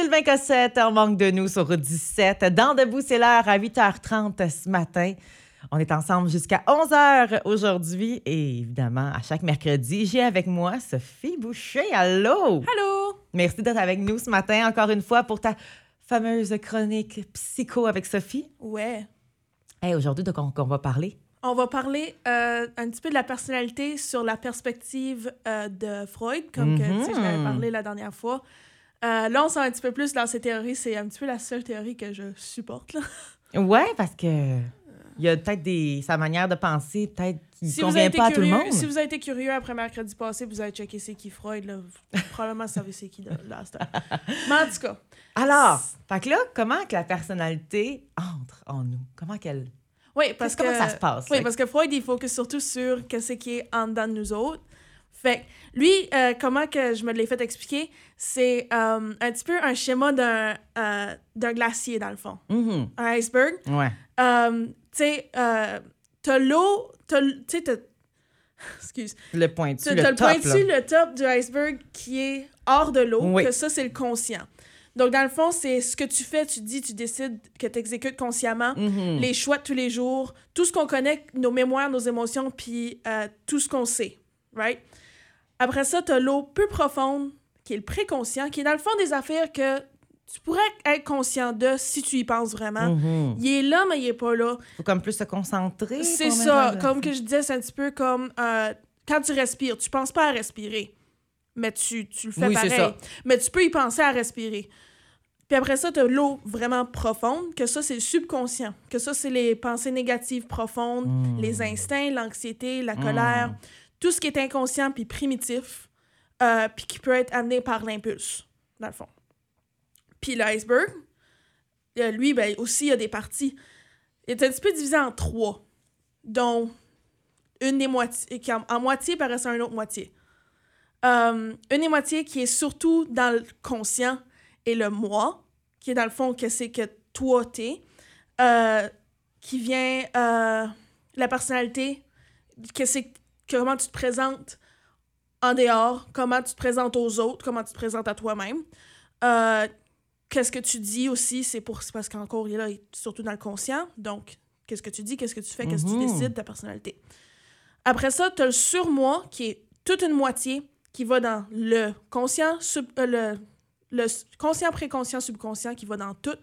Sylvain Cossette, on manque de nous sur Route 17. Dans Debout, c'est l'heure à 8h30 ce matin. On est ensemble jusqu'à 11h aujourd'hui et évidemment, à chaque mercredi, j'ai avec moi Sophie Boucher. Allô! Allô! Merci d'être avec nous ce matin, encore une fois, pour ta fameuse chronique psycho avec Sophie. Ouais. Hey, aujourd'hui, de quoi on va parler? On va parler euh, un petit peu de la personnalité sur la perspective euh, de Freud, comme que, tu sais, je l'avais parlé la dernière fois. Euh, là, on sent un petit peu plus dans ces théories. C'est un petit peu la seule théorie que je supporte. Là. Ouais, parce que il y a peut-être des sa manière de penser, peut-être qui ne Si convient pas à tout le monde. si vous avez été curieux après mercredi passé, vous avez checké c'est qui Freud, là, vous- probablement vous savez c'est qui là. Mais en tout cas, Alors, fait que là, comment que la personnalité entre en nous? Comment qu'elle. oui, parce que... Comment ça se passe? Oui, là? parce que Freud, il focus surtout sur ce qui est en dedans de nous autres. Fait que lui, euh, comment que je me l'ai fait expliquer, c'est euh, un petit peu un schéma d'un euh, d'un glacier, dans le fond. Mhm. Un iceberg. Ouais. Tu sais, t'as l'eau, t'as. Excuse. Le pointu, T'as le t'as le top, pointu, là. le top du iceberg qui est hors de l'eau, Oui. que ça, c'est le conscient. Donc, dans le fond, c'est ce que tu fais, tu dis, tu décides que tu exécutes consciemment Mhm. les choix de tous les jours, tout ce qu'on connaît, nos mémoires, nos émotions, puis tout ce qu'on sait, right? Après ça, tu as l'eau peu profonde, qui est le préconscient, qui est dans le fond des affaires que tu pourrais être conscient de si tu y penses vraiment. Mhm. Il est là, mais il est pas là. Faut comme plus se concentrer. C'est pour ça. Comme que je disais, c'est un petit peu comme euh, quand tu respires, tu penses pas à respirer, mais tu, tu le fais Oui, pareil. ça. Mais tu peux y penser à respirer. Puis après ça, tu as l'eau vraiment profonde, que ça, c'est le subconscient. Que ça, c'est les pensées négatives profondes, Mm. les instincts, l'anxiété, la Mm. colère, tout ce qui est inconscient puis primitif, euh, puis qui peut être amené par l'impulse, dans le fond. Puis l'iceberg, euh, lui, ben, aussi, il y a des parties. Il est un petit peu divisé en trois, dont une des moitiés, qui en, en moitié paraît à une autre moitié. Euh, une des moitiés qui est surtout dans le conscient et le moi, qui est dans le fond que c'est que toi t'es, qui vient la personnalité, que c'est comment tu te présentes en dehors, comment tu te présentes aux autres, comment tu te présentes à toi-même. Euh, qu'est-ce que tu dis aussi, c'est pour parce qu'encore il est là, il est surtout dans le conscient. Donc, qu'est-ce que tu dis, qu'est-ce que tu fais, qu'est-ce que tu Mhm. décides, ta personnalité. Après ça, tu as le surmoi qui est toute une moitié qui va dans le conscient, sub- euh, le, le conscient, préconscient, subconscient qui va dans tout.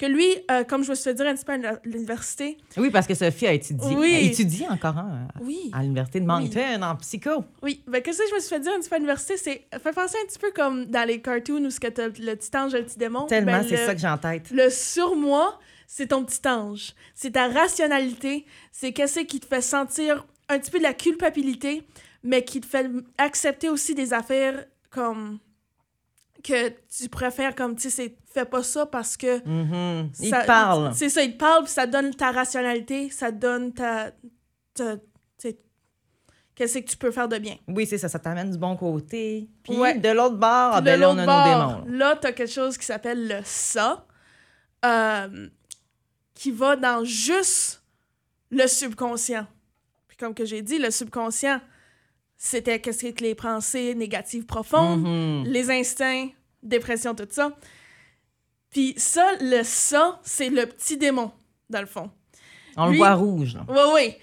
Que lui, euh, comme je me suis fait dire un petit peu à l'université, Oui, parce que Sophie a étudié. Oui. Elle étudie encore hein, oui, à l'Université de Moncton en psycho. Oui, ben qu'est-ce que je me suis fait dire un petit peu à l'université, c'est fait penser un petit peu comme dans les cartoons où ce que t'as le petit ange et le petit démon. Tellement, ben, c'est ça que j'ai en tête. Le surmoi, c'est ton petit ange. C'est ta rationalité, c'est qu'est-ce qui te fait sentir un petit peu de la culpabilité, mais qui te fait accepter aussi des affaires comme que tu préfères comme tu sais fais pas ça parce que Mhm. Il ça- te parle. C'est ça, il te parle, puis ça donne ta rationalité, ça donne ta. ta tu sais, Qu'est-ce que tu peux faire de bien? Oui, c'est ça. Ça t'amène du bon côté. Puis Ouais. de l'autre bord, ah, ben là, on a nos démons. là, t'as quelque chose qui s'appelle le ça, euh, qui va dans juste le subconscient. Puis comme que j'ai dit, le subconscient, c'était qu'est-ce que les pensées négatives profondes, Mhm. les instincts, dépression, tout ça. Puis ça, le ça, c'est le petit démon, dans le fond. On le Lui- voit rouge. Oui, oui.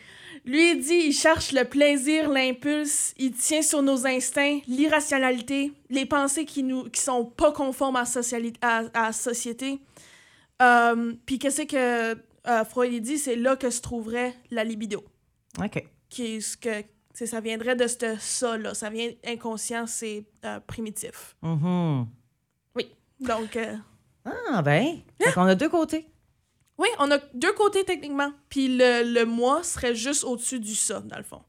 Lui, il dit, il cherche le plaisir, l'impulse, il tient sur nos instincts, l'irrationalité, les pensées qui nous qui sont pas conformes à, la société. Euh, Puis qu'est-ce que euh, Freud il dit, c'est là que se trouverait la libido. OK. Qui est ce que, c'est- ça viendrait de ce ça-là. Ça vient inconscient, c'est euh, primitif. Mhm. Donc, euh, Ah, ben. Qu'on a deux côtés. oui, on a deux côtés techniquement. Puis le, le moi serait juste au-dessus du ça, dans le fond.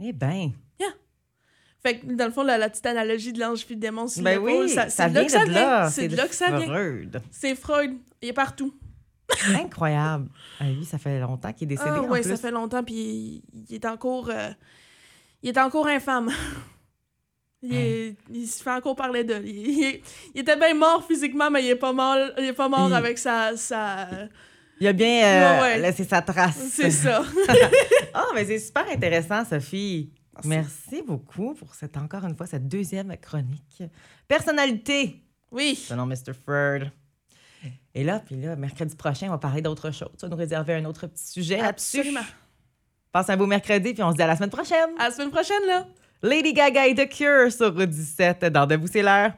Eh ben. Fait que, dans le fond, la, la petite analogie de l'ange puis le démon sur Ben oui, ça, ça, c'est de vient là. C'est de là que ça vient. Freud. C'est Freud. Il est partout. Incroyable. Ah, lui, ça fait longtemps qu'il est décédé. Ah en ouais, plus. ça fait longtemps, puis il, est encore... euh, il est encore infâme. Il, est- il se fait encore parler de... Il, il était bien mort physiquement, mais il est pas mort, il est pas mort avec sa... sa... Il a bien euh, Ouais, ouais. laissé sa trace. C'est ça. Ah, mais c'est super intéressant, Sophie. Merci. Merci beaucoup pour cette, encore une fois, cette deuxième chronique. Personnalité. Oui. Selon Mr. Ford. Et là, puis là, mercredi prochain, on va parler d'autre chose. Tu vas nous réserver un autre petit sujet là-dessus. Absolument. Passe un beau mercredi, puis on se dit à la semaine prochaine. À la semaine prochaine, là. Lady Gaga et The Cure sur 17 dans Debout, c'est l'heure.